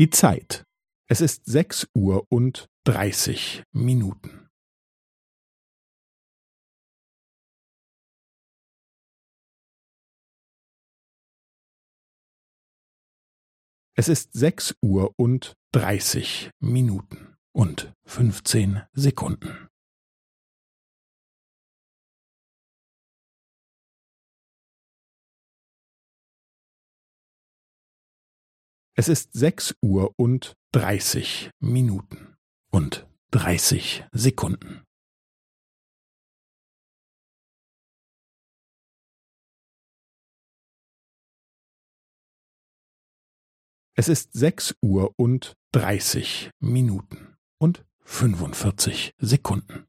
Die Zeit. Es ist sechs Uhr und dreißig Minuten. Es ist sechs Uhr und dreißig Minuten und fünfzehn Sekunden. Es ist sechs Uhr und dreißig Minuten und dreißig Sekunden. Es ist sechs Uhr und dreißig Minuten und fünfundvierzig Sekunden.